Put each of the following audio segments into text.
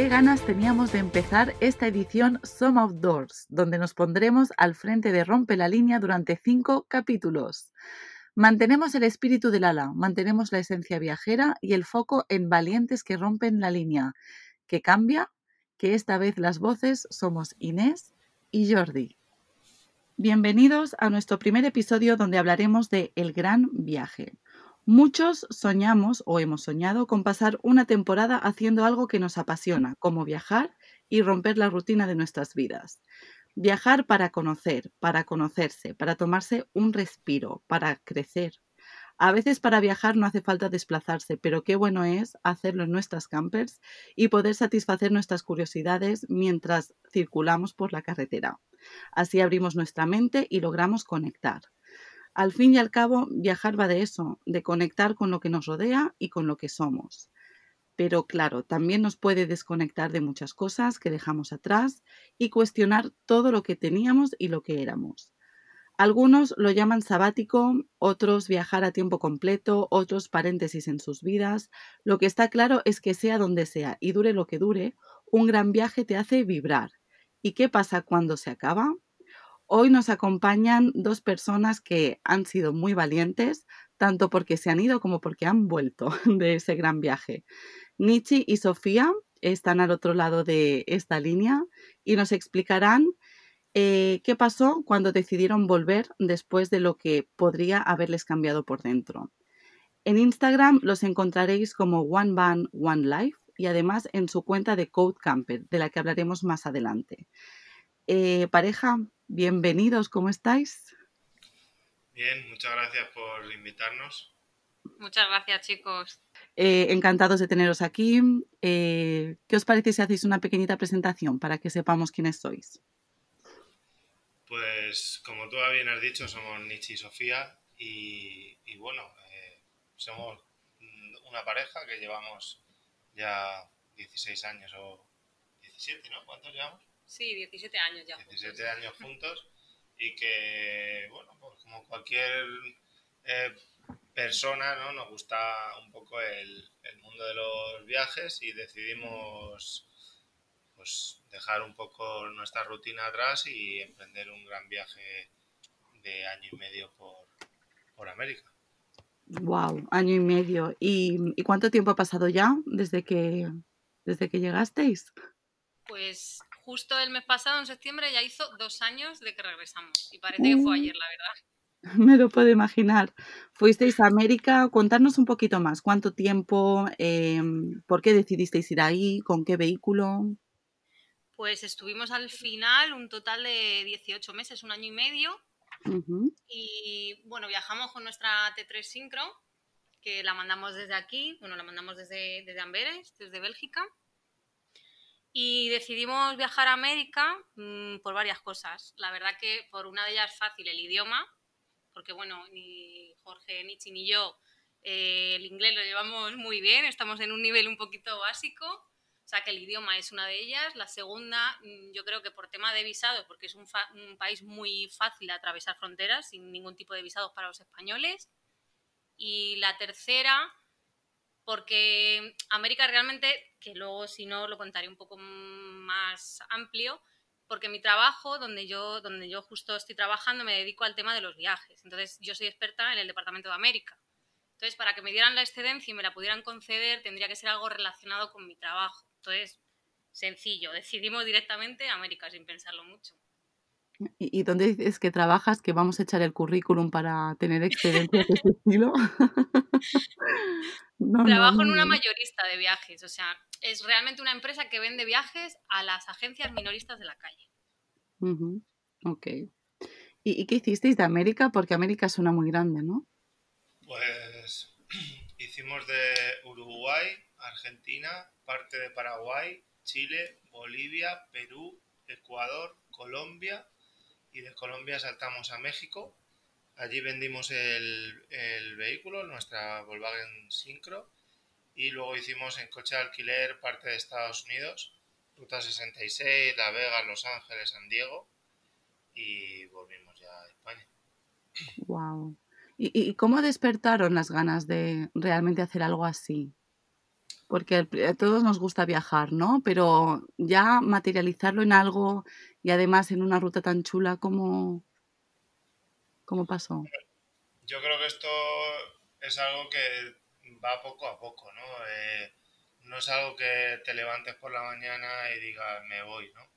qué ganas teníamos de empezar esta edición Some Outdoors, donde nos pondremos al frente de Rompe la Línea durante cinco capítulos. Mantenemos el espíritu del ala, mantenemos la esencia viajera y el foco en valientes que rompen la línea. ¿Qué cambia? Que esta vez las voces somos Inés y Jordi. Bienvenidos a nuestro primer episodio donde hablaremos de El Gran Viaje. Muchos soñamos o hemos soñado con pasar una temporada haciendo algo que nos apasiona, como viajar y romper la rutina de nuestras vidas. Viajar para conocer, para conocerse, para tomarse un respiro, para crecer. A veces para viajar no hace falta desplazarse, pero qué bueno es hacerlo en nuestras campers y poder satisfacer nuestras curiosidades mientras circulamos por la carretera. Así abrimos nuestra mente y logramos conectar. Al fin y al cabo, viajar va de eso, de conectar con lo que nos rodea y con lo que somos. Pero claro, también nos puede desconectar de muchas cosas que dejamos atrás y cuestionar todo lo que teníamos y lo que éramos. Algunos lo llaman sabático, otros viajar a tiempo completo, otros paréntesis en sus vidas. Lo que está claro es que sea donde sea y dure lo que dure, un gran viaje te hace vibrar. ¿Y qué pasa cuando se acaba? Hoy nos acompañan dos personas que han sido muy valientes, tanto porque se han ido como porque han vuelto de ese gran viaje. Nietzsche y Sofía están al otro lado de esta línea y nos explicarán eh, qué pasó cuando decidieron volver después de lo que podría haberles cambiado por dentro. En Instagram los encontraréis como One Band, One Life y además en su cuenta de Code Camper, de la que hablaremos más adelante. Eh, pareja, bienvenidos, ¿cómo estáis? Bien, muchas gracias por invitarnos. Muchas gracias, chicos. Eh, encantados de teneros aquí. Eh, ¿Qué os parece si hacéis una pequeñita presentación para que sepamos quiénes sois? Pues como tú bien has dicho, somos Nietzsche y Sofía y, bueno, somos una pareja que llevamos ya 16 años o 17, ¿no? ¿Cuántos llevamos? Sí, 17 años ya. 17 años juntos y que, bueno, pues como cualquier eh, persona, ¿no? Nos gusta un poco el, mundo de los viajes y decidimos pues dejar un poco nuestra rutina atrás y emprender un gran viaje de año y medio por, por América. Wow, año y medio. ¿Y, ¿Y, cuánto tiempo ha pasado ya desde que, desde que llegasteis? Pues justo el mes pasado, en septiembre, ya hizo dos años de que regresamos. Y parece que fue ayer, la verdad. Me lo puedo imaginar. Fuisteis a América, contarnos un poquito más. ¿Cuánto tiempo? Em, ¿Por qué decidisteis ir ahí? ¿Con qué vehículo? Pues estuvimos al final un total de 18 meses, un año y medio. Y bueno, viajamos con nuestra T3 Syncro, que la mandamos desde aquí, bueno, la mandamos desde, desde Amberes, desde Bélgica. Y decidimos viajar a América mm, por varias cosas. La verdad que por una de ellas fácil el idioma, porque bueno, ni Jorge, Nietzsche ni yo eh, el inglés lo llevamos muy bien, estamos en un nivel un poquito básico, o sea que el idioma es una de ellas. La segunda, mm, yo creo que por tema de visado, porque es un, un país muy fácil de atravesar fronteras, sin ningún tipo de visados para los españoles. Y la tercera, porque América realmente, que luego si no lo contaré un poco más amplio, porque mi trabajo, donde yo, donde yo justo estoy trabajando, me dedico al tema de los viajes. Entonces, yo soy experta en el Departamento de América. Entonces, para que me dieran la excedencia y me la pudieran conceder, tendría que ser algo relacionado con mi trabajo. Entonces, sencillo, decidimos directamente América sin pensarlo mucho. ¿Y, dónde dices que trabajas? Que vamos a echar el currículum para tener excedencias de ese estilo. Trabajo en una mayorista de viajes, o sea, es realmente una empresa que vende viajes a las agencias minoristas de la calle. Ok. ¿Y, qué hicisteis de América? Porque América suena muy grande, ¿no? Pues hicimos de Uruguay, Argentina, parte de Paraguay, Chile, Bolivia, Perú, Ecuador, Colombia y de Colombia saltamos a México Allí vendimos el, vehículo, nuestra Volkswagen Syncro, y luego hicimos en coche de alquiler parte de Estados Unidos, Ruta 66, La Vega, Los Ángeles, San Diego, y volvimos ya a España. Wow. ¿Y, cómo despertaron las ganas de realmente hacer algo así? Porque a todos nos gusta viajar, ¿no? Pero ya materializarlo en algo y además en una ruta tan chula como, ¿Cómo pasó? Yo creo que esto es algo que va poco a poco, ¿no? Eh, no es algo que te levantes por la mañana y digas me voy, ¿no?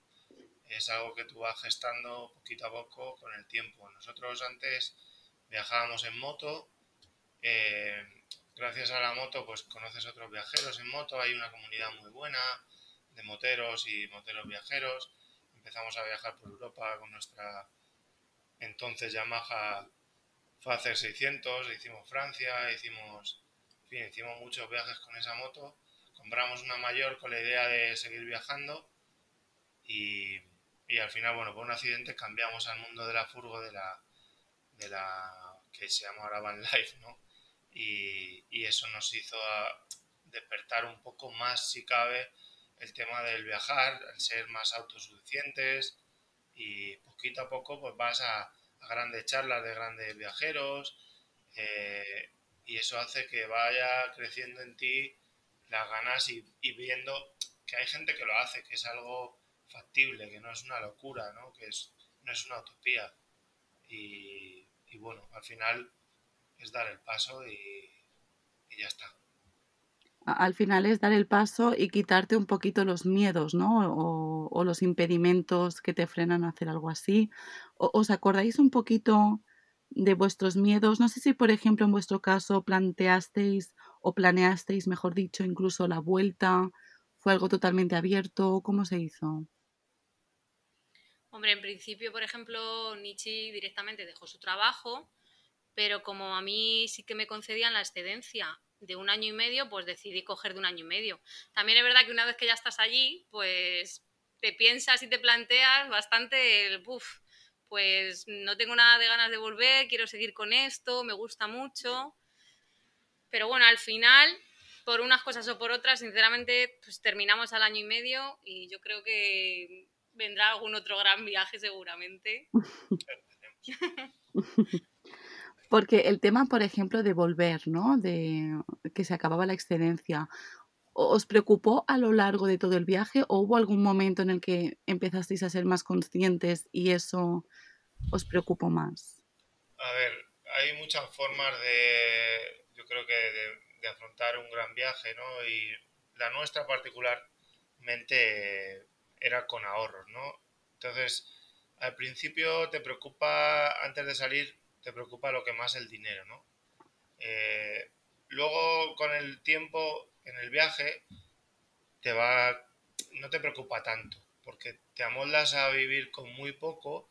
Es algo que tú vas gestando poquito a poco con el tiempo. Nosotros antes viajábamos en moto, eh, gracias a la moto pues conoces otros viajeros en moto, hay una comunidad muy buena de moteros y moteros viajeros. Empezamos a viajar por Europa con nuestra entonces Yamaha hacer 600, hicimos Francia, hicimos, hicimos muchos viajes con esa moto. Compramos una mayor con la idea de seguir viajando y, al final, bueno, por un accidente cambiamos al mundo de la furgo de la, de la que se llama ahora Van Life, ¿no? Y, y eso nos hizo despertar un poco más, si cabe, el tema del viajar, el ser más autosuficientes, y poquito a poco pues vas a, grandes charlas de grandes viajeros eh, y eso hace que vaya creciendo en ti las ganas y, viendo que hay gente que lo hace, que es algo factible, que no es una locura, ¿no? que es, no es una utopía. Y, bueno, al final es dar el paso y ya está al final es dar el paso y quitarte un poquito los miedos, ¿no? O, los impedimentos que te frenan a hacer algo así. ¿Os acordáis un poquito de vuestros miedos? No sé si, por ejemplo, en vuestro caso planteasteis o planeasteis, mejor dicho, incluso la vuelta. ¿Fue algo totalmente abierto? ¿Cómo se hizo? Hombre, en principio, por ejemplo, Nietzsche directamente dejó su trabajo, pero como a mí sí que me concedían la excedencia de un año y medio, pues decidí coger de un año y medio. También es verdad que una vez que ya estás allí, pues te piensas y te planteas bastante el, buf, pues no tengo nada de ganas de volver, quiero seguir con esto, me gusta mucho. Pero bueno, al final, por unas cosas o por otras, sinceramente, pues terminamos al año y medio y yo creo que vendrá algún otro gran viaje seguramente. Porque el tema, por ejemplo, de volver, ¿no? De que se acababa la excedencia, ¿os preocupó a lo largo de todo el viaje o hubo algún momento en el que empezasteis a ser más conscientes y eso os preocupó más? A ver, hay muchas formas de, yo creo que de, afrontar un gran viaje, ¿no? Y la nuestra particularmente era con ahorros, ¿no? Entonces, al principio te preocupa antes de salir te preocupa lo que más el dinero, ¿no? Eh, luego, con el tiempo en el viaje, te va, no te preocupa tanto, porque te amoldas a vivir con muy poco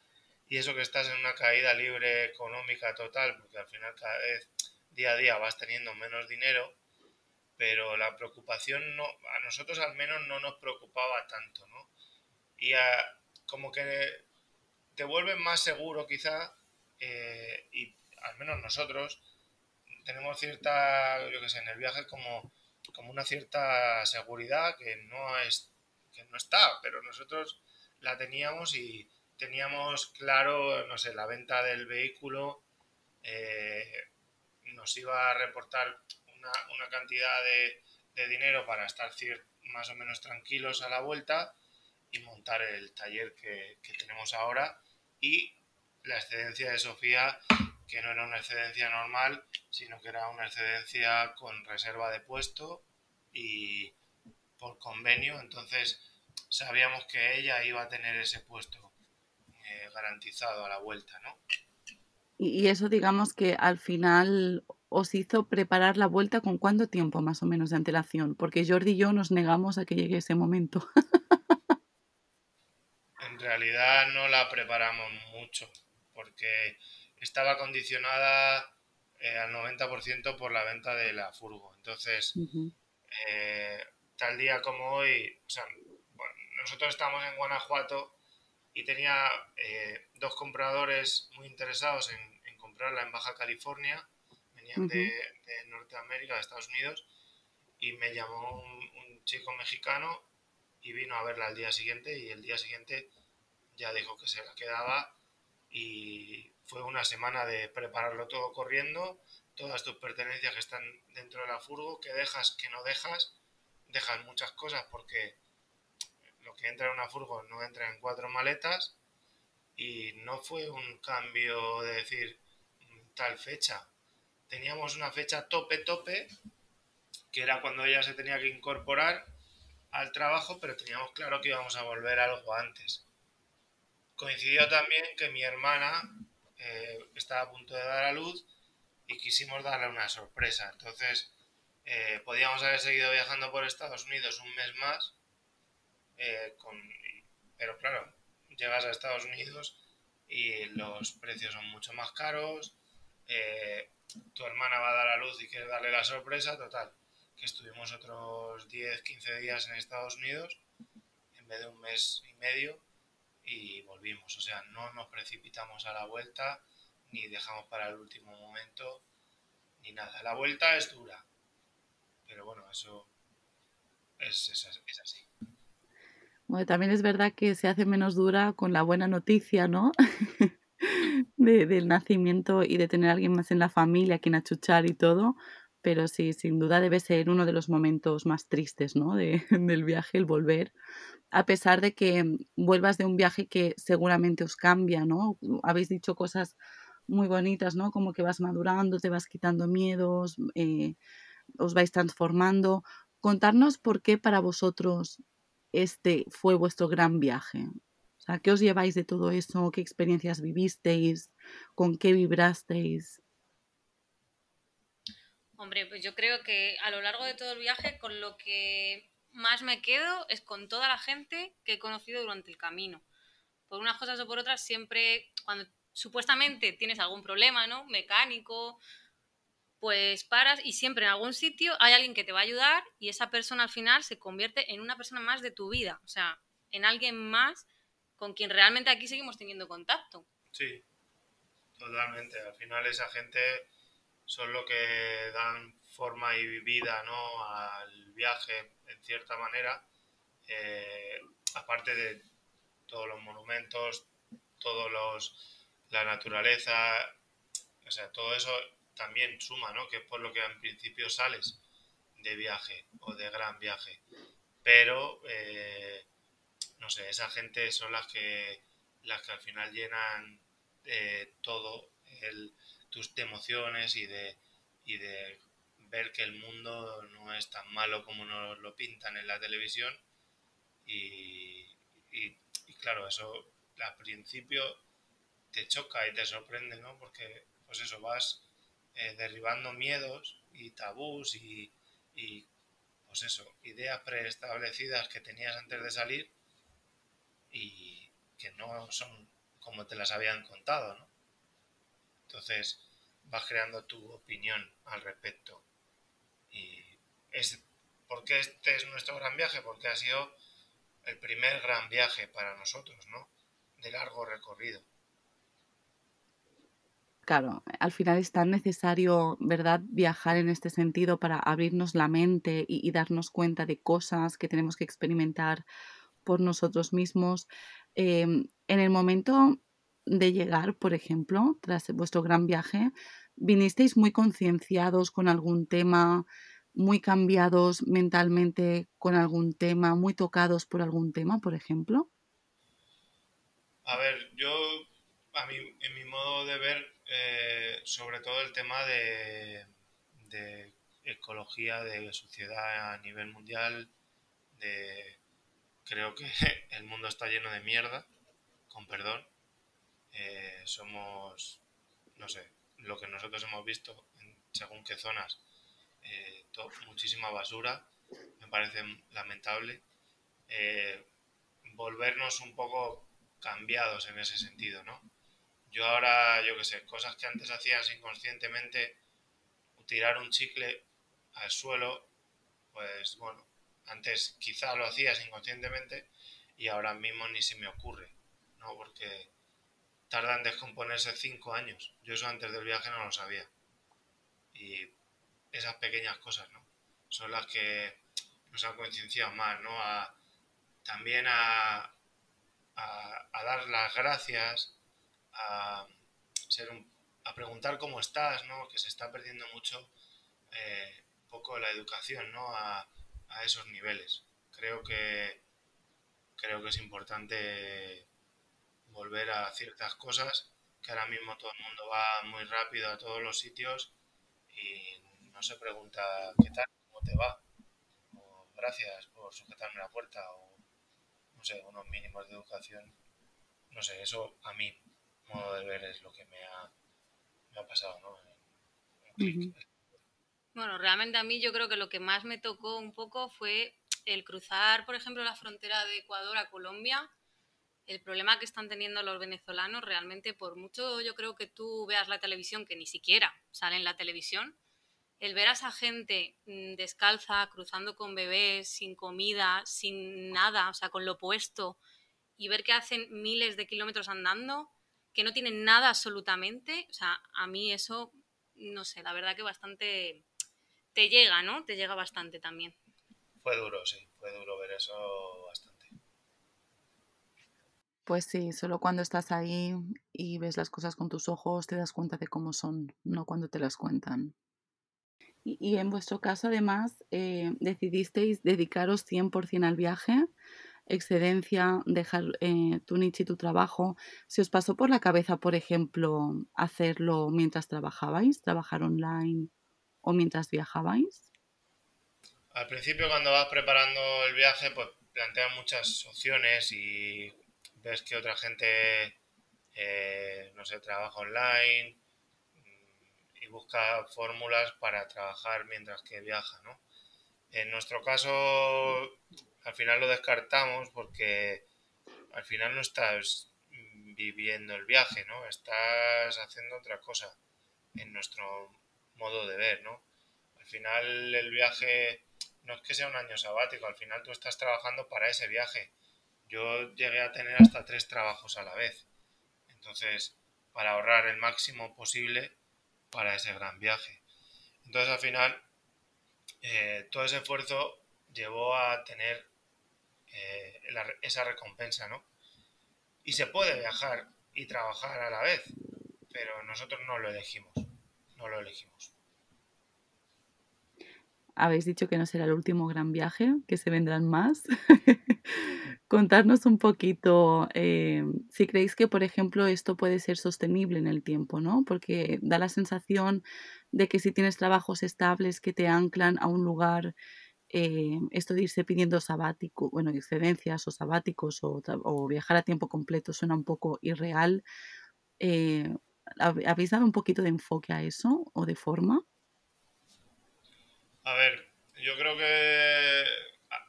y eso que estás en una caída libre económica total, porque al final cada vez, día a día, vas teniendo menos dinero, pero la preocupación no, a nosotros al menos no nos preocupaba tanto, ¿no? Y como que te vuelves más seguro quizá eh, y al menos nosotros tenemos cierta, yo que sé, en el viaje como, como una cierta seguridad que no, es, que no está, pero nosotros la teníamos y teníamos claro, no sé, la venta del vehículo eh, nos iba a reportar una, una cantidad de, de, dinero para estar más o menos tranquilos a la vuelta y montar el taller que, que tenemos ahora y la excedencia de Sofía, que no era una excedencia normal, sino que era una excedencia con reserva de puesto y por convenio, entonces sabíamos que ella iba a tener ese puesto eh, garantizado a la vuelta, ¿no? Y eso digamos que al final os hizo preparar la vuelta con cuánto tiempo más o menos de antelación, porque Jordi y yo nos negamos a que llegue ese momento. en realidad no la preparamos mucho porque estaba condicionada eh, al 90% por la venta de la furgo. Entonces, eh, tal día como hoy, o sea, nosotros estamos en Guanajuato y tenía eh, dos compradores muy interesados en, comprarla en Baja California, venían de, Norteamérica, de Estados Unidos, y me llamó un, un, chico mexicano y vino a verla al día siguiente y el día siguiente ya dijo que se la quedaba y fue una semana de prepararlo todo corriendo, todas tus pertenencias que están dentro de la furgo, que dejas, que no dejas, dejas muchas cosas porque lo que entra en una furgo no entra en cuatro maletas y no fue un cambio de decir mm, tal fecha. Teníamos una fecha tope tope, que era cuando ella se tenía que incorporar al trabajo, pero teníamos claro que íbamos a volver algo antes. Coincidió también que mi hermana eh, estaba a punto de dar a luz y quisimos darle una sorpresa. Entonces, eh, podíamos haber seguido viajando por Estados Unidos un mes más, eh, pero claro, llegas a Estados Unidos y los precios son mucho más caros, tu hermana va a dar a luz y quieres darle la sorpresa, total, que estuvimos otros 10, 15 días en Estados Unidos en vez de un mes y medio y volvimos, o sea, no nos precipitamos a la vuelta ni dejamos para el último momento ni nada. La vuelta es dura, pero bueno, eso es, es así. Bueno, también es verdad que se hace menos dura con la buena noticia, ¿no? de, del nacimiento y de tener alguien más en la familia, quien achuchar y todo. Pero sí, sin duda debe ser uno de los momentos más tristes, ¿no? De, del viaje, el volver. A pesar de que vuelvas de un viaje que seguramente os cambia, ¿no? Habéis dicho cosas muy bonitas, ¿no? Como que vas madurando, te vas quitando miedos, eh, os vais transformando. Contarnos por qué para vosotros este fue vuestro gran viaje? O sea, ¿qué os lleváis de todo eso? ¿Qué experiencias vivisteis? ¿Con qué vibrasteis? Hombre, pues yo creo que a lo largo de todo el viaje con lo que más me quedo es con toda la gente que he conocido durante el camino. Por unas cosas o por otras, siempre cuando supuestamente tienes algún problema, ¿no? Mecánico, pues paras y siempre en algún sitio hay alguien que te va a ayudar y esa persona al final se convierte en una persona más de tu vida, o sea, en alguien más con quien realmente aquí seguimos teniendo contacto. Sí, totalmente. Al final esa gente son lo que dan forma y vida ¿no? al viaje en cierta manera, eh, aparte de todos los monumentos, todos los la naturaleza, o sea, todo eso también suma, ¿no? Que es por lo que en principio sales de viaje o de gran viaje. Pero, eh, no sé, esa gente son las que, las que al final llenan eh, todo el, tus emociones y de, y de ver que el mundo no es tan malo como nos lo pintan en la televisión. Y, y, y claro, eso al principio te choca y te sorprende, ¿no? Porque, pues eso, vas eh, derribando miedos y tabús y, pues eso, ideas preestablecidas que tenías antes de salir y que no son como te las habían contado, ¿no? Entonces vas creando tu opinión al respecto. Y es, ¿por qué este es nuestro gran viaje? Porque ha sido el primer gran viaje para nosotros, ¿no? De largo recorrido. Claro, al final es tan necesario, ¿verdad?, viajar en este sentido para abrirnos la mente y, darnos cuenta de cosas que tenemos que experimentar por nosotros mismos. Em, en el momento de llegar, por ejemplo, tras vuestro gran viaje, ¿vinisteis muy concienciados con algún tema, muy cambiados mentalmente con algún tema, muy tocados por algún tema, por ejemplo? A ver, yo, a mí, en mi modo de ver, eh, sobre todo el tema de, ecología, de sociedad a nivel mundial, de creo que el mundo está lleno de mierda, con perdón. Eh, somos, no sé, lo que nosotros hemos visto en según qué zonas, eh, muchísima basura, me parece lamentable. volvernos un poco cambiados en ese sentido, ¿no? Yo ahora, yo qué sé, cosas que antes hacías inconscientemente, tirar un chicle al suelo, pues bueno, antes quizá lo hacías inconscientemente y ahora mismo ni se me ocurre, ¿no? Porque tardan en descomponerse cinco años. Yo eso antes del viaje no lo sabía. Y esas pequeñas cosas, ¿no? Son las que nos han concienciado más, ¿no? También a, dar las gracias a, ser a preguntar cómo estás, ¿no? Que se está perdiendo mucho eh, un poco la educación, ¿no? A, a esos niveles. Creo que, creo que es importante volver a ciertas cosas, que ahora mismo todo el mundo va muy rápido a todos los sitios y no se pregunta qué tal, cómo te va, o gracias por sujetarme la puerta, o no sé, unos mínimos de educación. No sé, eso a mí, modo de ver, es lo que me ha, me ha pasado, ¿no? Bueno, realmente a mí yo creo que lo que más me tocó un poco fue el cruzar, por ejemplo, la frontera de Ecuador a Colombia. El problema que están teniendo los venezolanos realmente, por mucho yo creo que tú veas la televisión, que ni siquiera sale en la televisión, el ver a esa gente mm, descalza, cruzando con bebés, sin comida, sin nada, o sea, con lo puesto, y ver que hacen miles de kilómetros andando, que no tienen nada absolutamente, o sea, a mí eso, no sé, la verdad que bastante te llega, ¿no? Te llega bastante también. Fue duro, sí, fue duro ver eso bastante. Pues sí, solo cuando estás ahí y ves las cosas con tus ojos te das cuenta de cómo son, no cuando te las cuentan. Y, en vuestro caso, además, eh, decidisteis dedicaros 100% al viaje, excedencia, dejar eh, tu nicho y tu trabajo. ¿Se os pasó por la cabeza, por ejemplo, hacerlo mientras trabajabais, trabajar online o mientras viajabais? Al principio cuando vas preparando el viaje, pues planteas muchas opciones y ves que otra gente, eh, no sé, trabaja online mm, y busca fórmulas para trabajar mientras que viaja, ¿no? En nuestro caso, al final lo descartamos porque al final no estás viviendo el viaje, ¿no? Estás haciendo otra cosa en nuestro modo de ver, ¿no? Al final el viaje no es que sea un año sabático, al final tú estás trabajando para ese viaje. Yo llegué a tener hasta tres trabajos a la vez. Entonces, para ahorrar el máximo posible para ese gran viaje. Entonces, al final, eh, todo ese esfuerzo llevó a tener eh, esa recompensa, ¿no? Y se puede viajar y trabajar a la vez, pero nosotros no lo elegimos, no lo elegimos habéis dicho que no será el último gran viaje, que se vendrán más. Contarnos un poquito eh, si creéis que, por ejemplo, esto puede ser sostenible en el tiempo, ¿no? Porque da la sensación de que si tienes trabajos estables que te anclan a un lugar, eh, esto de irse pidiendo sabático, bueno, excedencias o sabáticos o, viajar a tiempo completo suena un poco irreal. Eh, ¿Habéis dado un poquito de enfoque a eso o de forma? A ver, yo creo que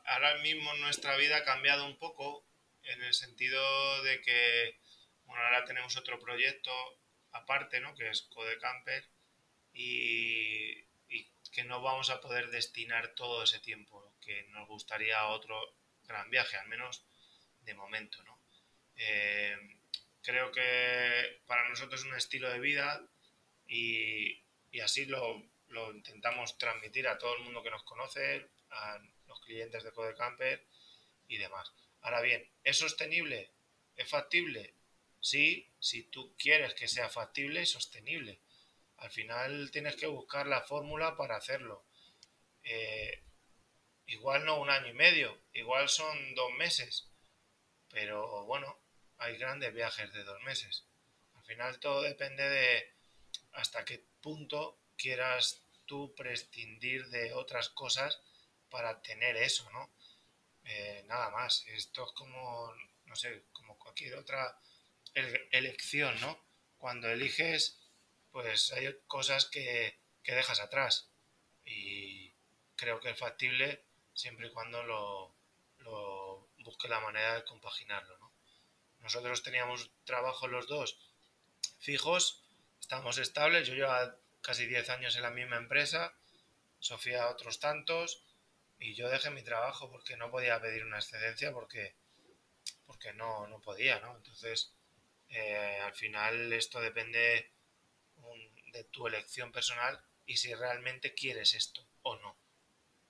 ahora mismo nuestra vida ha cambiado un poco en el sentido de que, bueno, ahora tenemos otro proyecto aparte, ¿no? Que es Code Camper y, que no vamos a poder destinar todo ese tiempo que nos gustaría a otro gran viaje, al menos de momento, ¿no? Eh, creo que para nosotros es un estilo de vida y, y así lo, lo intentamos transmitir a todo el mundo que nos conoce, a los clientes de Codecamper y demás. Ahora bien, ¿es sostenible? ¿Es factible? Sí, si tú quieres que sea factible y sostenible. Al final tienes que buscar la fórmula para hacerlo. Eh, igual no un año y medio, igual son dos meses, pero bueno, hay grandes viajes de dos meses. Al final todo depende de hasta qué punto quieras tú prescindir de otras cosas para tener eso, ¿no? Eh, nada más. Esto es como, no sé, como cualquier otra elección, ¿no? Cuando eliges, pues hay cosas que, que dejas atrás. Y creo que es factible siempre y cuando lo, lo busque la manera de compaginarlo, ¿no? Nosotros teníamos trabajo los dos fijos, estamos estables, yo llevaba casi 10 años en la misma empresa, Sofía otros tantos, y yo dejé mi trabajo porque no podía pedir una excedencia porque, porque no, no podía, ¿no? Entonces, eh, al final esto depende de tu elección personal y si realmente quieres esto o no.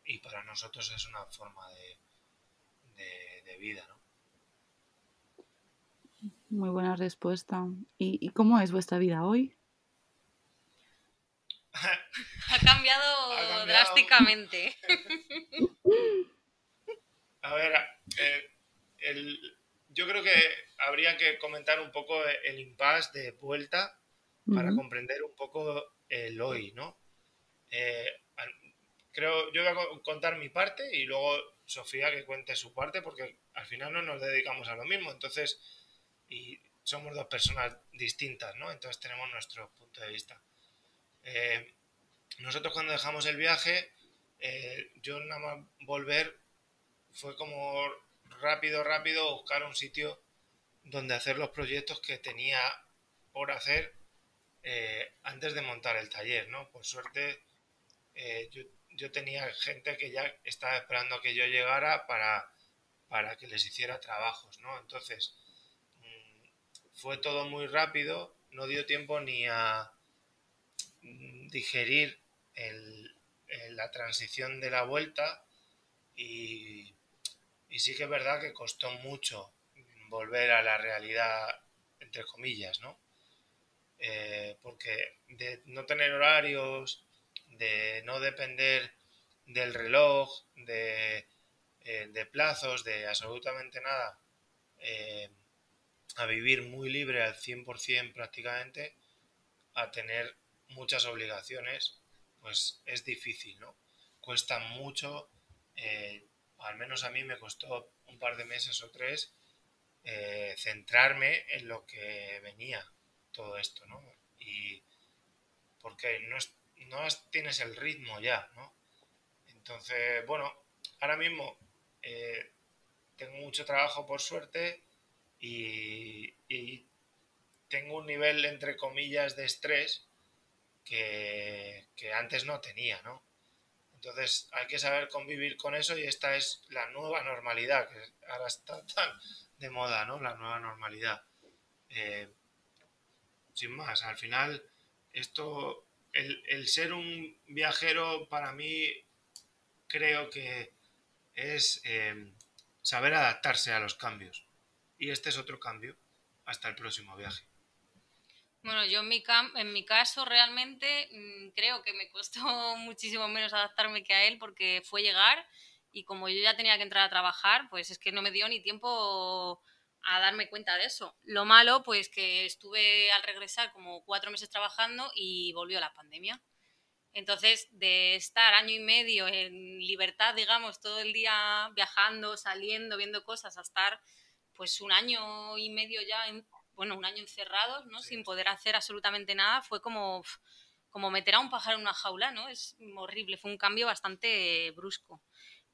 Y para nosotros es una forma de, de, vida, ¿no? Muy buena respuesta. ¿Y, ¿Y cómo es vuestra vida hoy? ha, cambiado drásticamente. A ver, eh, yo creo que habría que comentar un poco el impasse de vuelta para comprender un poco el hoy, ¿no? Eh, creo, yo voy a contar mi parte y luego Sofía que cuente su parte porque al final no nos dedicamos a lo mismo, entonces, y somos dos personas distintas, ¿no? Entonces tenemos nuestro punto de vista. Eh, nosotros cuando dejamos el viaje, eh, yo nada más volver fue como rápido, rápido buscar un sitio donde hacer los proyectos que tenía por hacer eh, antes de montar el taller, ¿no? Por suerte, yo yo tenía gente que ya estaba esperando a que yo llegara para, para que les hiciera trabajos, ¿no? Entonces, mm, fue todo muy rápido, no dio tiempo ni a digerir la transición de la vuelta y, sí que es verdad que costó mucho volver a la realidad, entre comillas, ¿no? Eh, porque de no tener horarios, de no depender del reloj, de, eh, plazos, de absolutamente nada, eh, a vivir muy libre al 100% prácticamente, a tener muchas obligaciones, pues es difícil, ¿no? Cuesta mucho, eh, al menos a mí me costó un par de meses o tres, centrarme en lo que venía todo esto, ¿no? Y porque no es, no tienes el ritmo ya, ¿no? Entonces, bueno, ahora mismo eh, tengo mucho trabajo por suerte y, tengo un nivel, entre comillas, de estrés que, antes no tenía, ¿no? Entonces hay que saber convivir con eso y esta es la nueva normalidad, que ahora está tan de moda, ¿no? La nueva normalidad. Eh, sin más, al final esto el, ser un viajero para mí creo que es em, saber adaptarse a los cambios. Y este es otro cambio hasta el próximo viaje. Bueno, yo en mi, en mi caso realmente mm, creo que me costó muchísimo menos adaptarme que a él porque fue llegar y como yo ya tenía que entrar a trabajar, pues es que no me dio ni tiempo a darme cuenta de eso. Lo malo, pues que estuve al regresar como cuatro meses trabajando y volvió la pandemia. Entonces, de estar año y medio en libertad, digamos, todo el día viajando, saliendo, viendo cosas, a estar pues un año y medio ya, bueno, un año encerrados, ¿no? Sin poder hacer absolutamente nada, fue como, como meter a un pájaro en una jaula, ¿no? Es horrible, fue un cambio bastante brusco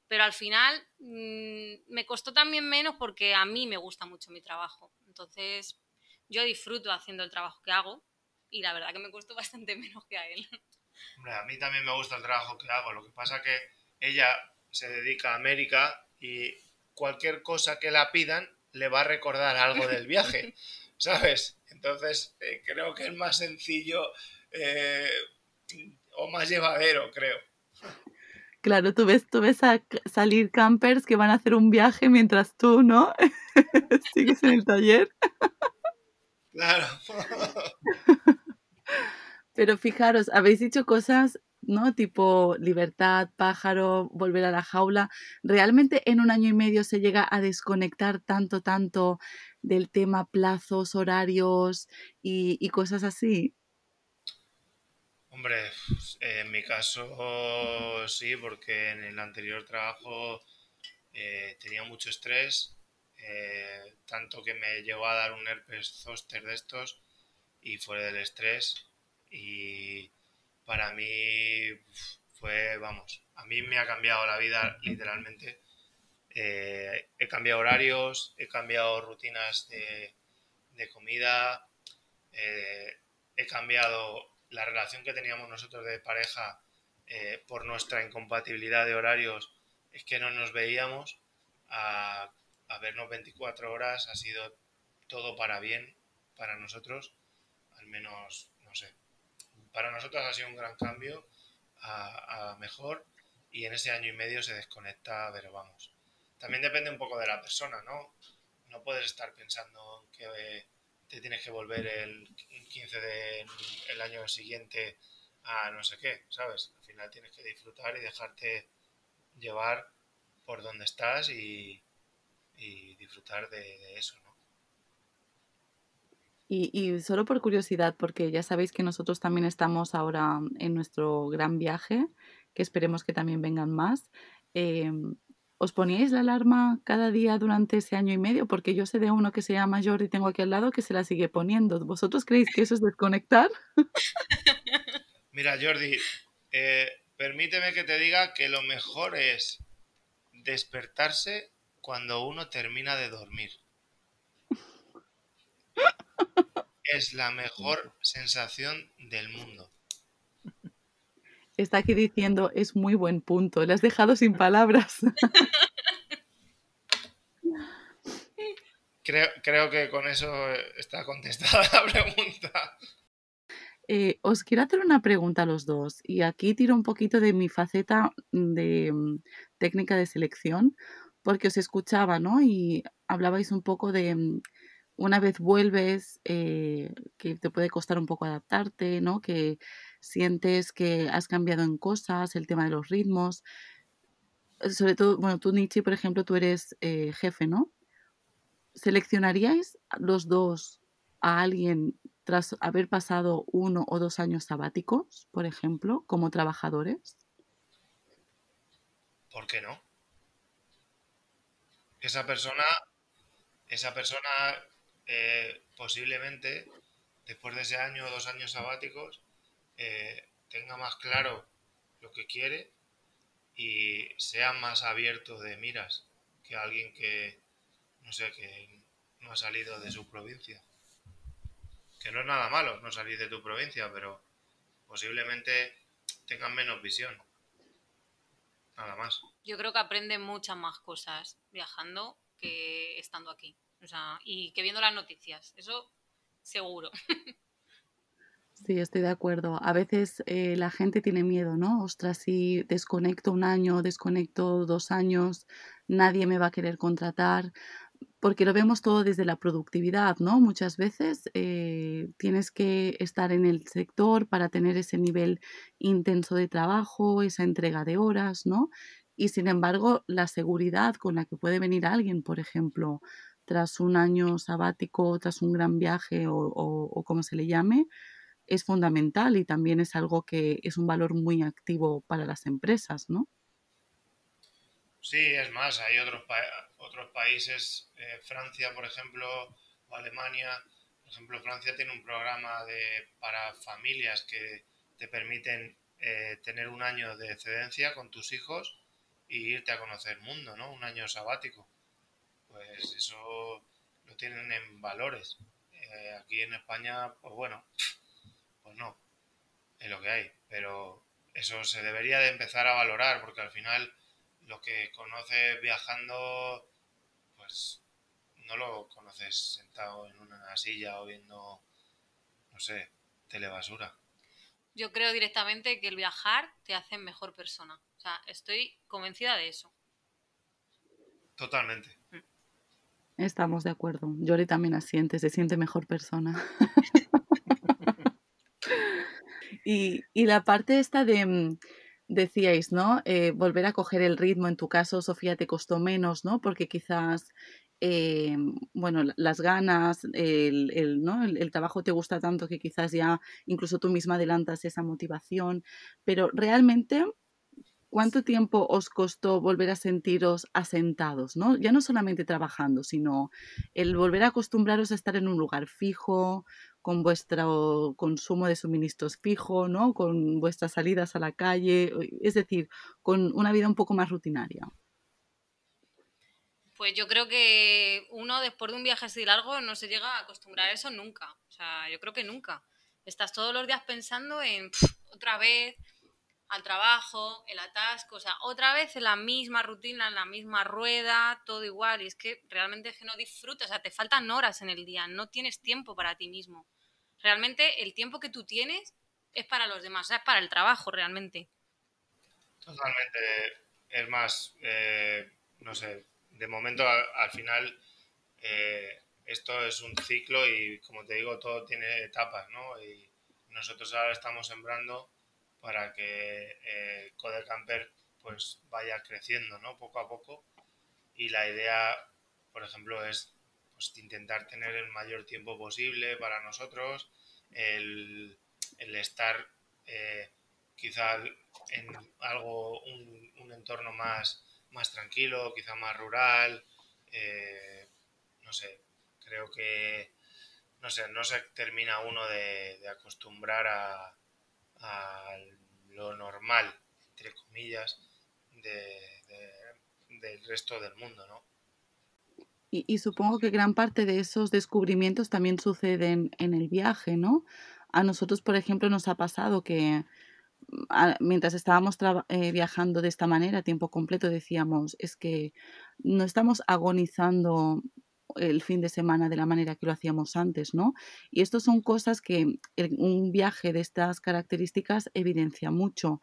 pero al final mm, me costó también menos porque a mí me gusta mucho mi trabajo. Entonces, yo disfruto haciendo el trabajo que hago y la verdad que me costó bastante menos que a él. Hombre, a mí también me gusta el trabajo que hago. Lo que pasa es que ella se dedica a América y cualquier cosa que la pidan le va a recordar algo del viaje, ¿sabes? Entonces, eh, creo que es más sencillo eh, o más llevadero, creo. Claro, tú ves, tú ves a salir campers que van a hacer un viaje mientras tú, ¿no? Sigues en el taller. Claro. Pero fijaros, habéis dicho cosas, ¿no? Tipo libertad, pájaro, volver a la jaula. ¿Realmente en un año y medio se llega a desconectar tanto, tanto del tema plazos, horarios y, y cosas así? Hombre, en mi caso sí, porque en el anterior trabajo eh, tenía mucho estrés, eh, tanto que me llegó a dar un herpes zoster de estos y fuera del estrés y para mí fue, vamos, a mí me ha cambiado la vida literalmente. Eh, he cambiado horarios, he cambiado rutinas de, de comida, he cambiado la relación que teníamos nosotros de pareja eh, por nuestra incompatibilidad de horarios es que no nos veíamos a, vernos 24 horas ha sido todo para bien para nosotros al menos no sé para nosotros ha sido un gran cambio a, mejor y en ese año y medio se desconecta pero vamos también depende un poco de la persona no no puedes estar pensando que te tienes que volver el 15 del año siguiente a no sé qué, ¿sabes? Al final tienes que disfrutar y dejarte llevar por donde estás y, disfrutar de, eso, ¿no? Y, y, solo por curiosidad, porque ya sabéis que nosotros también estamos ahora en nuestro gran viaje, que esperemos que también vengan más. Em, ¿Os poníais la alarma cada día durante ese año y medio? Porque yo sé de uno que se llama Jordi, tengo aquí al lado, que se la sigue poniendo. ¿Vosotros creéis que eso es desconectar? Mira, Jordi, eh, permíteme que te diga que lo mejor es despertarse cuando uno termina de dormir. Es la mejor sensación del mundo está aquí diciendo, es muy buen punto, le has dejado sin palabras. Creo, que con eso está contestada la pregunta. Eh, os quiero hacer una pregunta a los dos y aquí tiro un poquito de mi faceta de mm, técnica de selección porque os escuchaba, ¿no? Y hablabais un poco de mm, una vez vuelves, eh, que te puede costar un poco adaptarte, ¿no? Que sientes que has cambiado en cosas, el tema de los ritmos. Sobre todo, bueno, tú, Nietzsche, por ejemplo, tú eres eh, jefe, ¿no? ¿Seleccionaríais los dos a alguien tras haber pasado uno o dos años sabáticos, por ejemplo, como trabajadores? ¿Por qué no? Esa persona, esa persona eh, posiblemente después de ese año o dos años sabáticos eh, tenga más claro lo que quiere y sea más abierto de miras que alguien que, no sé, que no ha salido de su provincia. Que no es nada malo no salir de tu provincia, pero posiblemente tengan menos visión. Nada más. Yo creo que aprende muchas más cosas viajando que estando aquí. O sea, y que viendo las noticias. Eso seguro. Sí, estoy de acuerdo. A veces eh, la gente tiene miedo, ¿no? Ostras, si desconecto un año, desconecto dos años, nadie me va a querer contratar, porque lo vemos todo desde la productividad, ¿no? Muchas veces eh, tienes que estar en el sector para tener ese nivel intenso de trabajo, esa entrega de horas, ¿no? Y sin embargo, la seguridad con la que puede venir alguien, por ejemplo, tras un año sabático, tras un gran viaje o, como se le llame, es fundamental y también es algo que es un valor muy activo para las empresas, ¿no? Sí, es más, hay otros, otros países, eh, Francia, por ejemplo, o Alemania. Por ejemplo, Francia tiene un programa de, para familias que te permiten eh, tener un año de excedencia con tus hijos y irte a conocer el mundo, ¿no? Un año sabático. Pues eso lo tienen en valores. Eh, aquí en España, pues bueno, pues no, es lo que hay. Pero eso se debería de empezar a valorar, porque al final lo que conoces viajando, pues no lo conoces sentado en una silla o viendo, no sé, telebasura. Yo creo directamente que el viajar te hace mejor persona. O sea, estoy convencida de eso. Totalmente. Mm. Estamos de acuerdo. Yori también asiente, se siente mejor persona. Y, y la parte esta de, mm, decíais, ¿no? Eh, volver a coger el ritmo, en tu caso, Sofía, te costó menos, ¿no? Porque quizás, eh, bueno, las ganas, el, el, ¿no? El, el, trabajo te gusta tanto que quizás ya incluso tú misma adelantas esa motivación, pero realmente... ¿Cuánto tiempo os costó volver a sentiros asentados? ¿no? Ya no solamente trabajando, sino el volver a acostumbraros a estar en un lugar fijo, con vuestro consumo de suministros fijo, ¿no? Con vuestras salidas a la calle, es decir, con una vida un poco más rutinaria. Pues yo creo que uno después de un viaje así largo no se llega a acostumbrar a eso nunca. O sea, yo creo que nunca. Estás todos los días pensando en otra vez al trabajo, el atasco, o sea, otra vez en la misma rutina, en la misma rueda, todo igual. Y es que realmente es que no disfrutas, o sea, te faltan horas en el día, no tienes tiempo para ti mismo. Realmente el tiempo que tú tienes es para los demás, o sea, es para el trabajo realmente. Totalmente. Es más, eh, no sé, de momento al, final eh, esto es un ciclo y como te digo, todo tiene etapas, ¿no? Y nosotros ahora estamos sembrando para que eh, Codecamper pues vaya creciendo, ¿no? Poco a poco. Y la idea, por ejemplo, es pues, intentar tener el mayor tiempo posible para nosotros, el, estar eh, quizá en algo, un, entorno más, más tranquilo, quizá más rural, eh, no sé, creo que, no sé, no se termina uno de, acostumbrar a, lo normal, entre comillas, del resto del mundo, ¿no? Y, supongo que gran parte de esos descubrimientos también suceden en el viaje, ¿no? A nosotros, por ejemplo, nos ha pasado que mm, mientras estábamos eh, viajando de esta manera, a tiempo completo, decíamos, es que no estamos agonizando el fin de semana de la manera que lo hacíamos antes, ¿no? Y esto son cosas que un viaje de estas características evidencia mucho.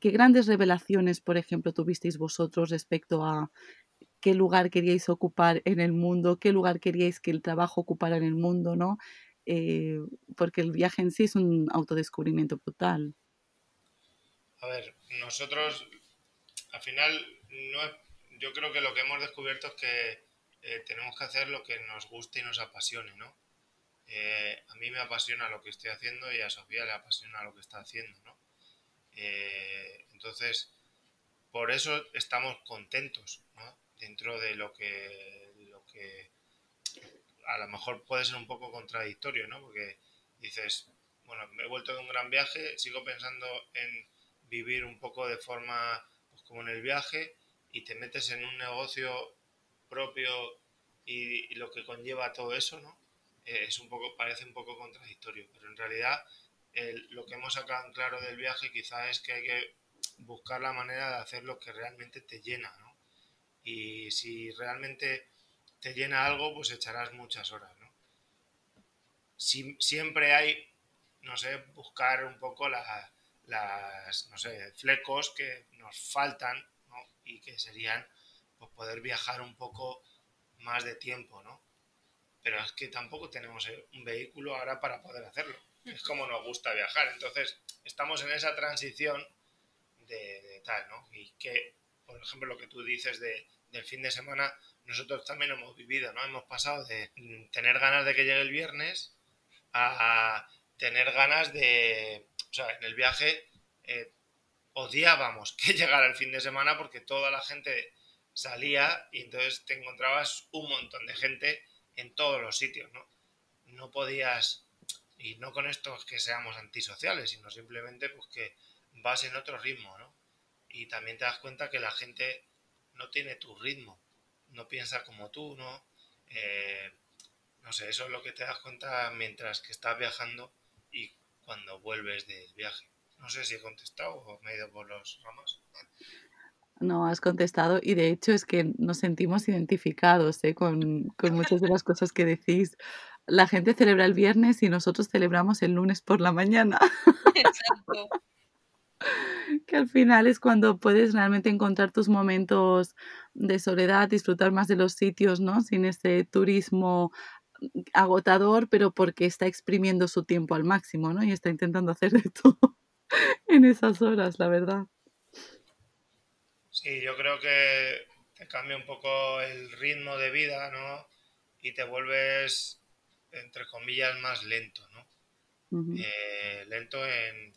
¿Qué grandes revelaciones, por ejemplo, tuvisteis vosotros respecto a qué lugar queríais ocupar en el mundo, qué lugar queríais que el trabajo ocupara en el mundo, ¿no? Eh, porque el viaje en sí es un autodescubrimiento brutal. A ver, nosotros, al final, no, yo creo que lo que hemos descubierto es que eh, tenemos que hacer lo que nos guste y nos apasione, ¿no? Eh, a mí me apasiona lo que estoy haciendo y a Sofía le apasiona lo que está haciendo, ¿no? entonces, por eso estamos contentos, ¿no? dentro de lo que, lo que a lo mejor puede ser un poco contradictorio, ¿no? Porque dices, bueno, me he vuelto de un gran viaje, sigo pensando en vivir un poco de forma pues, como en el viaje y te metes en un negocio propio y, lo que conlleva todo eso, ¿no? Eh, es un poco, parece un poco contradictorio, pero en realidad lo que hemos sacado en claro del viaje quizá es que hay que buscar la manera de hacer lo que realmente te llena, ¿no? y si realmente te llena algo, pues echarás muchas horas, ¿no? siempre hay, no sé, buscar un poco las, no sé, flecos que nos faltan, ¿no? Y que serían, pues, poder viajar un poco más de tiempo, ¿no? Pero es que tampoco tenemos un vehículo ahora para poder hacerlo. Es como nos gusta viajar. Entonces, estamos en esa transición de, tal, ¿no? Y que, por ejemplo, lo que tú dices de del fin de semana, nosotros también hemos vivido, ¿no? Hemos pasado de tener ganas de que llegue el viernes a tener ganas de, o sea, en el viaje eh, odiábamos que llegara el fin de semana porque toda la gente salía y entonces te encontrabas un montón de gente en todos los sitios, ¿no? No podías, y no con esto que seamos antisociales, sino simplemente pues que vas en otro ritmo, ¿no? Y también te das cuenta que la gente no tiene tu ritmo, no piensa como tú, ¿no? Eh, no sé, eso es lo que te das cuenta mientras que estás viajando y cuando vuelves del viaje. No sé si he contestado o me he ido por los ramas. No, has contestado y de hecho es que nos sentimos identificados ¿eh? con, con muchas de las cosas que decís. La gente celebra el viernes y nosotros celebramos el lunes por la mañana. Exacto que al final es cuando puedes realmente encontrar tus momentos de soledad, disfrutar más de los sitios, ¿no? Sin ese turismo agotador, pero porque está exprimiendo su tiempo al máximo, ¿no? Y está intentando hacer de todo en esas horas, la verdad. Sí, yo creo que te cambia un poco el ritmo de vida, ¿no? Y te vuelves, entre comillas, más lento, ¿no? Eh, lento en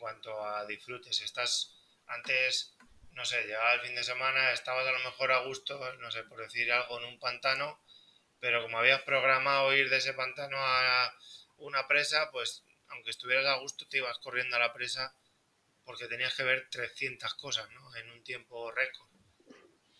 cuanto a disfrutes. Estás antes, no sé, llegaba el fin de semana, estabas a lo mejor a gusto, no sé, por decir algo, en un pantano, pero como habías programado ir de ese pantano a una presa, pues aunque estuvieras a gusto te ibas corriendo a la presa porque tenías que ver 300 cosas, ¿no? En un tiempo récord.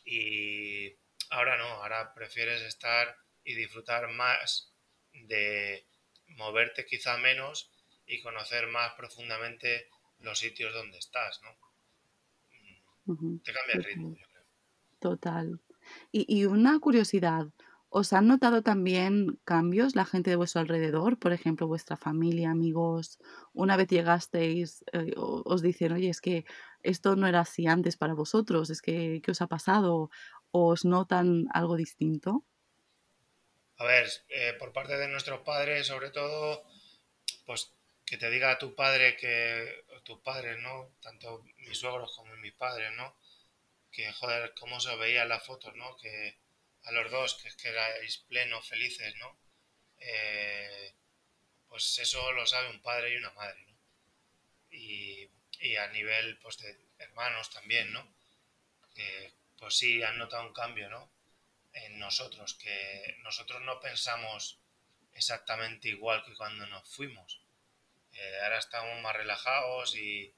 Y ahora no, ahora prefieres estar y disfrutar más de moverte quizá menos y conocer más profundamente los sitios donde estás, ¿no? Te cambia el ritmo, yo creo. Total. Y, una curiosidad, ¿os han notado también cambios la gente de vuestro alrededor? Por ejemplo, vuestra familia, amigos, una vez llegasteis, eh, os dicen, oye, es que esto no era así antes para vosotros, es que, ¿qué os ha pasado? ¿Os notan algo distinto? A ver, eh, por parte de nuestros padres, sobre todo, pues que te diga a tu padre que, tus padres, ¿no? Tanto mis suegros como mis padres, ¿no? Que, joder, cómo se veía en las fotos, ¿no? Que a los dos, que que erais plenos, felices, ¿no? Eh, pues eso lo sabe un padre y una madre, ¿no? Y, a nivel, pues, de hermanos también, ¿no? Que, pues sí, han notado un cambio, ¿no? En nosotros, que nosotros no pensamos exactamente igual que cuando nos fuimos eh, ahora estamos más relajados y,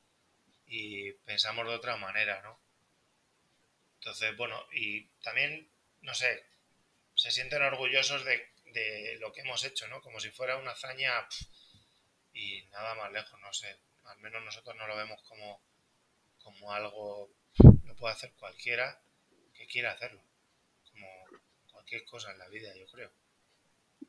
pensamos de otra manera, ¿no? Entonces, bueno, y también, no sé, se sienten orgullosos de, lo que hemos hecho, ¿no? Como si fuera una hazaña y nada más lejos, no sé. Al menos nosotros no lo vemos como, como algo, lo puede hacer cualquiera que quiera hacerlo. Como cualquier cosa en la vida, yo creo.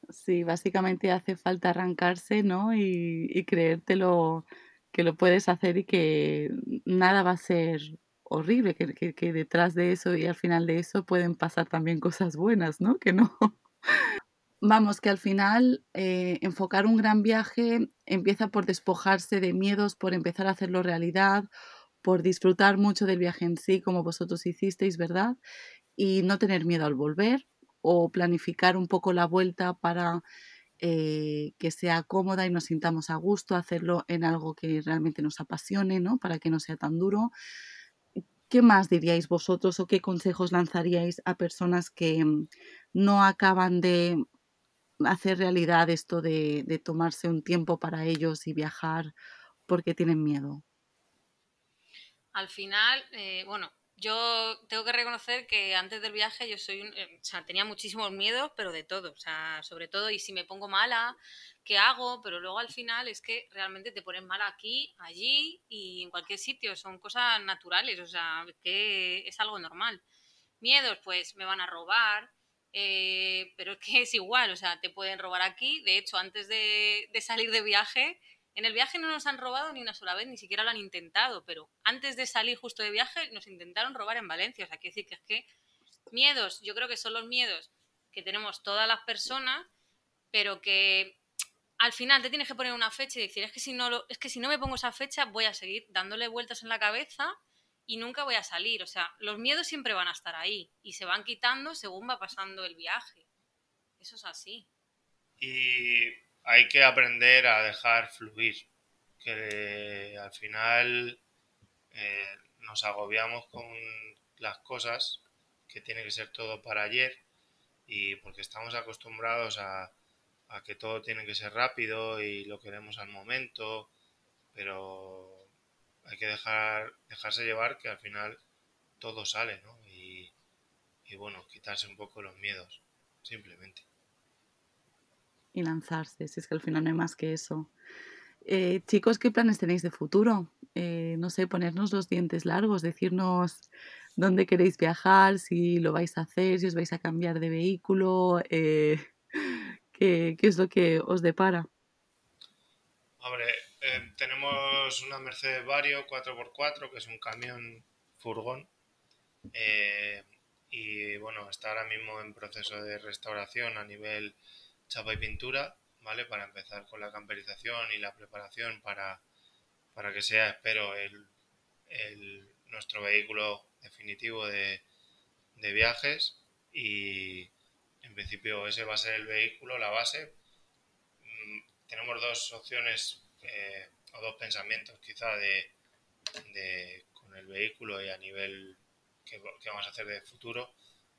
Sí, básicamente hace falta arrancarse, ¿no? Y, y creértelo que lo puedes hacer y que nada va a ser horrible, que, que, detrás de eso y al final de eso pueden pasar también cosas buenas, ¿no? Que no. Vamos, que al final eh, enfocar un gran viaje empieza por despojarse de miedos, por empezar a hacerlo realidad, por disfrutar mucho del viaje en sí, como vosotros hicisteis, ¿verdad? Y no tener miedo al volver, o planificar un poco la vuelta para eh, que sea cómoda y nos sintamos a gusto, hacerlo en algo que realmente nos apasione, ¿no? Para que no sea tan duro. ¿Qué más diríais vosotros o qué consejos lanzaríais a personas que mm, no acaban de hacer realidad esto de, tomarse un tiempo para ellos y viajar porque tienen miedo? Al final, eh, bueno, yo tengo que reconocer que antes del viaje yo soy eh, o sea, tenía muchísimos miedos, pero de todo, o sea, sobre todo, y si me pongo mala, ¿qué hago? Pero luego al final es que realmente te pones mala aquí, allí y en cualquier sitio, son cosas naturales, o sea, que es algo normal. Miedos, pues me van a robar, eh, pero es que es igual, o sea, te pueden robar aquí, de hecho, antes de salir de viaje en el viaje no nos han robado ni una sola vez, ni siquiera lo han intentado, pero antes de salir justo de viaje nos intentaron robar en Valencia. O sea, quiere decir que es que miedos, yo creo que son los miedos que tenemos todas las personas, pero que al final te tienes que poner una fecha y decir, es que si no, es que si no me pongo esa fecha voy a seguir dándole vueltas en la cabeza y nunca voy a salir. O sea, los miedos siempre van a estar ahí y se van quitando según va pasando el viaje. Eso es así. Y hay que aprender a dejar fluir, que al final eh, nos agobiamos con las cosas, que tiene que ser todo para ayer, y porque estamos acostumbrados a, que todo tiene que ser rápido y lo queremos al momento, pero hay que dejar, dejarse llevar que al final todo sale, ¿no? Y, y bueno, quitarse un poco los miedos, simplemente y lanzarse, si es que al final no hay más que eso. Eh, chicos, ¿qué planes tenéis de futuro? Eh, no sé, ponernos los dientes largos, decirnos dónde queréis viajar, si lo vais a hacer, si os vais a cambiar de vehículo, eh, ¿qué, es lo que os depara. Hombre, tenemos una Mercedes Vario 4x4, que es un camión furgón. y bueno, está ahora mismo en proceso de restauración a nivel chapa y pintura, ¿vale? Para empezar con la camperización y la preparación para, para que sea, espero, el, nuestro vehículo definitivo de, viajes y en principio ese va a ser el vehículo, la base. Mm, tenemos dos opciones eh, o dos pensamientos quizá de, con el vehículo y a nivel que, que vamos a hacer de futuro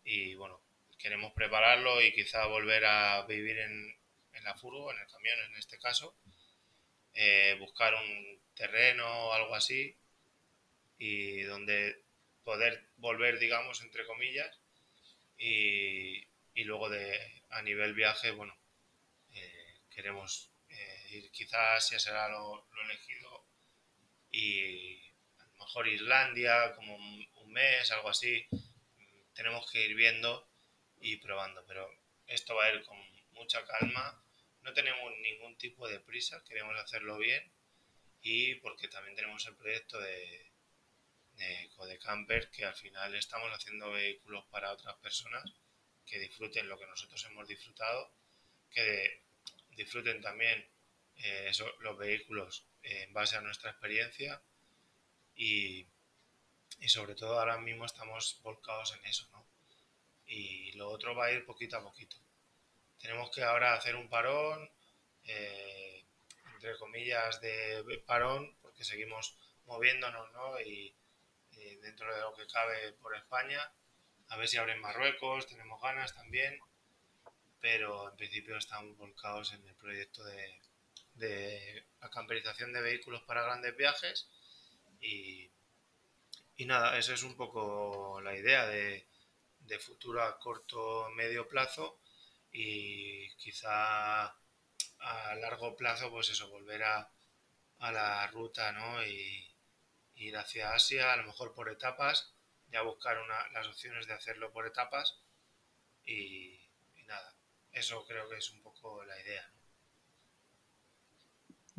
y bueno, queremos prepararlo y quizá volver a vivir en, la furgo, en el camión en este caso, eh, buscar un terreno o algo así y donde poder volver, digamos, entre comillas, y, luego de a nivel viaje, bueno, eh, queremos eh, ir quizás, ya será lo, elegido, y a lo mejor Islandia, como un mes, algo así, tenemos que ir viendo y probando, pero esto va a ir con mucha calma, no tenemos ningún tipo de prisa, queremos hacerlo bien y porque también tenemos el proyecto de, de Codecamper que al final estamos haciendo vehículos para otras personas que disfruten lo que nosotros hemos disfrutado, que disfruten también eh, los vehículos en base a nuestra experiencia y, y, sobre todo ahora mismo estamos volcados en eso, ¿no? Y lo otro va a ir poquito a poquito. Tenemos que ahora hacer un parón, eh, entre comillas, de parón, porque seguimos moviéndonos, ¿no? Y, dentro de lo que cabe por España, a ver si abren Marruecos, tenemos ganas también, pero en principio estamos volcados en el proyecto de, de la camperización de vehículos para grandes viajes y, y nada, esa es un poco la idea de, de futuro a corto medio plazo y quizá a largo plazo pues eso volver a, a la ruta ¿no? y ir hacia Asia a lo mejor por etapas ya buscar una, las opciones de hacerlo por etapas y, nada eso creo que es un poco la idea.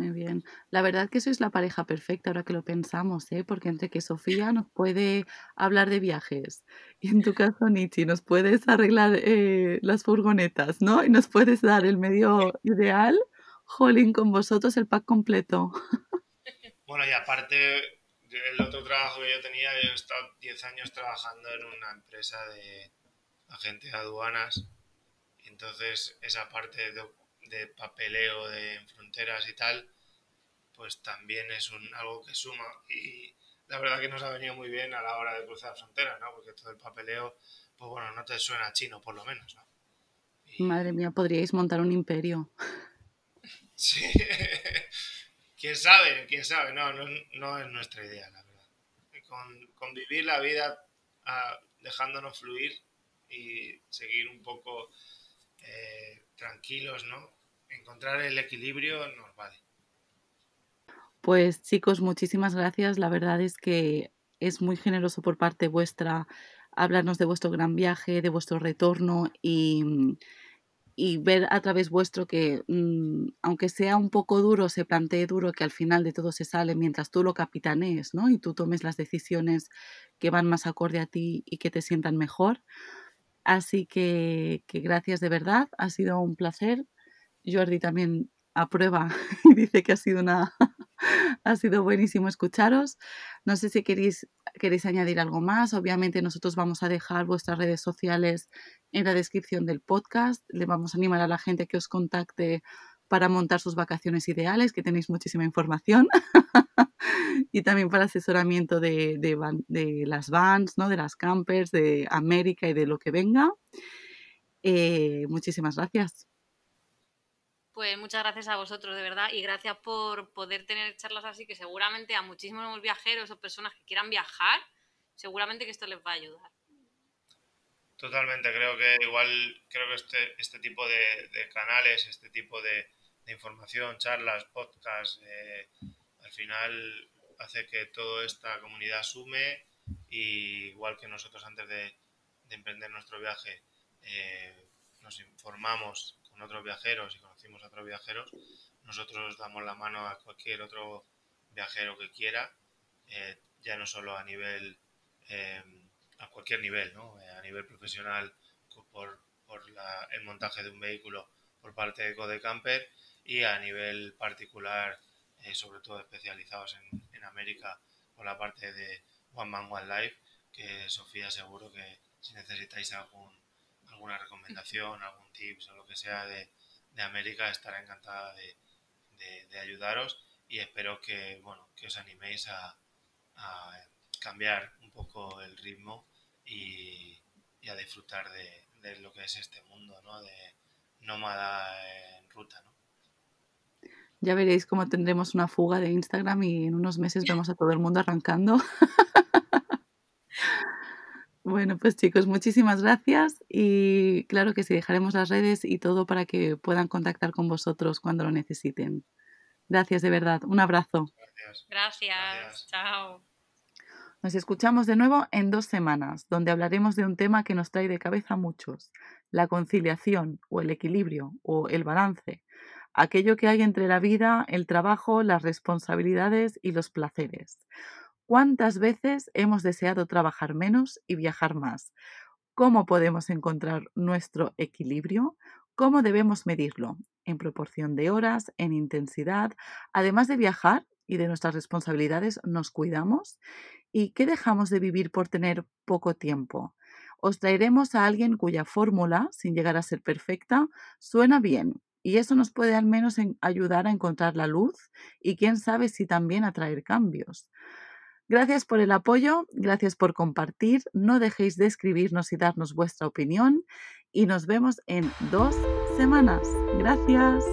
Muy bien. La verdad que sois la pareja perfecta ahora que lo pensamos, ¿eh? Porque entre que Sofía nos puede hablar de viajes y en tu caso, Nietzsche, nos puedes arreglar eh, las furgonetas, ¿no? Y nos puedes dar el medio ideal, jolín, con vosotros el pack completo. Bueno, y aparte, el otro trabajo que yo tenía, yo he estado 10 años trabajando en una empresa de agente de aduanas. Entonces, esa parte de de papeleo de fronteras y tal, pues también es un, algo que suma. Y la verdad que nos ha venido muy bien a la hora de cruzar fronteras, ¿no? Porque todo el papeleo, pues bueno, no te suena chino por lo menos, ¿no? Madre mía, podríais montar un imperio. Sí. quién sabe, quién sabe. No, no, es nuestra idea, la verdad. Con, vivir la vida ah, dejándonos fluir y seguir un poco eh, tranquilos, ¿no? Encontrar el equilibrio nos. Pues chicos, muchísimas gracias. La verdad es que es muy generoso por parte vuestra hablarnos de vuestro gran viaje, de vuestro retorno y, y ver a través vuestro que, mm, aunque sea un poco duro, se plantee duro, que al final de todo se sale mientras tú lo capitanees, ¿no? Y tú tomes las decisiones que van más acorde a ti y que te sientan mejor. Así que, que gracias de verdad, ha sido un placer. Jordi también aprueba y dice que ha sido una ha sido buenísimo escucharos. No sé si queréis, queréis añadir algo más. Obviamente nosotros vamos a dejar vuestras redes sociales en la descripción del podcast. Le vamos a animar a la gente que os contacte para montar sus vacaciones ideales, que tenéis muchísima información. y también para asesoramiento de, de, las vans, ¿no? de las campers, de América y de lo que venga. Eh, muchísimas gracias. Pues muchas gracias a vosotros, de verdad, y gracias por poder tener charlas así, que seguramente a muchísimos viajeros o personas que quieran viajar, seguramente que esto les va a ayudar. Totalmente, creo que igual, creo que este, este tipo de, canales, este tipo de, información, charlas, podcasts, eh, al final hace que toda esta comunidad sume y igual que nosotros antes de, emprender nuestro viaje eh, nos informamos otros viajeros y conocimos a otros viajeros, nosotros damos la mano a cualquier otro viajero que quiera, eh, ya no solo a nivel, eh, a cualquier nivel, ¿no? Eh, a nivel profesional por, por el montaje de un vehículo por parte de Codecamper y a nivel particular, sobre todo especializados en, en América por la parte de One Man One Life, que Sofía seguro que si necesitáis algún alguna recomendación, algún tips o lo que sea de, América, estará encantada de, ayudaros y espero que, bueno, que os animéis a, cambiar un poco el ritmo y, a disfrutar de, lo que es este mundo, ¿no? De nómada en ruta, ¿no? Ya veréis cómo tendremos una fuga de Instagram y en unos meses vemos a todo el mundo arrancando. Bueno, pues chicos, muchísimas gracias y claro que sí, dejaremos las redes y todo para que puedan contactar con vosotros cuando lo necesiten. Gracias de verdad, un abrazo. Gracias. Gracias. Chao. Nos escuchamos de nuevo en dos semanas, donde hablaremos de un tema que nos trae de cabeza a muchos, la conciliación o el equilibrio o el balance, aquello que hay entre la vida, el trabajo, las responsabilidades y los placeres. ¿Cuántas veces hemos deseado trabajar menos y viajar más? ¿Cómo podemos encontrar nuestro equilibrio? ¿Cómo debemos medirlo? en proporción de horas, en intensidad. Además de viajar y de nuestras responsabilidades, nos cuidamos. ¿Y qué dejamos de vivir por tener poco tiempo? Os traeremos a alguien cuya fórmula, sin llegar a ser perfecta, suena bien y eso nos puede al menos ayudar a encontrar la luz y quién sabe si también atraer cambios. Gracias por el apoyo, gracias por compartir, no dejéis de escribirnos y darnos vuestra opinión y nos vemos en dos semanas. Gracias.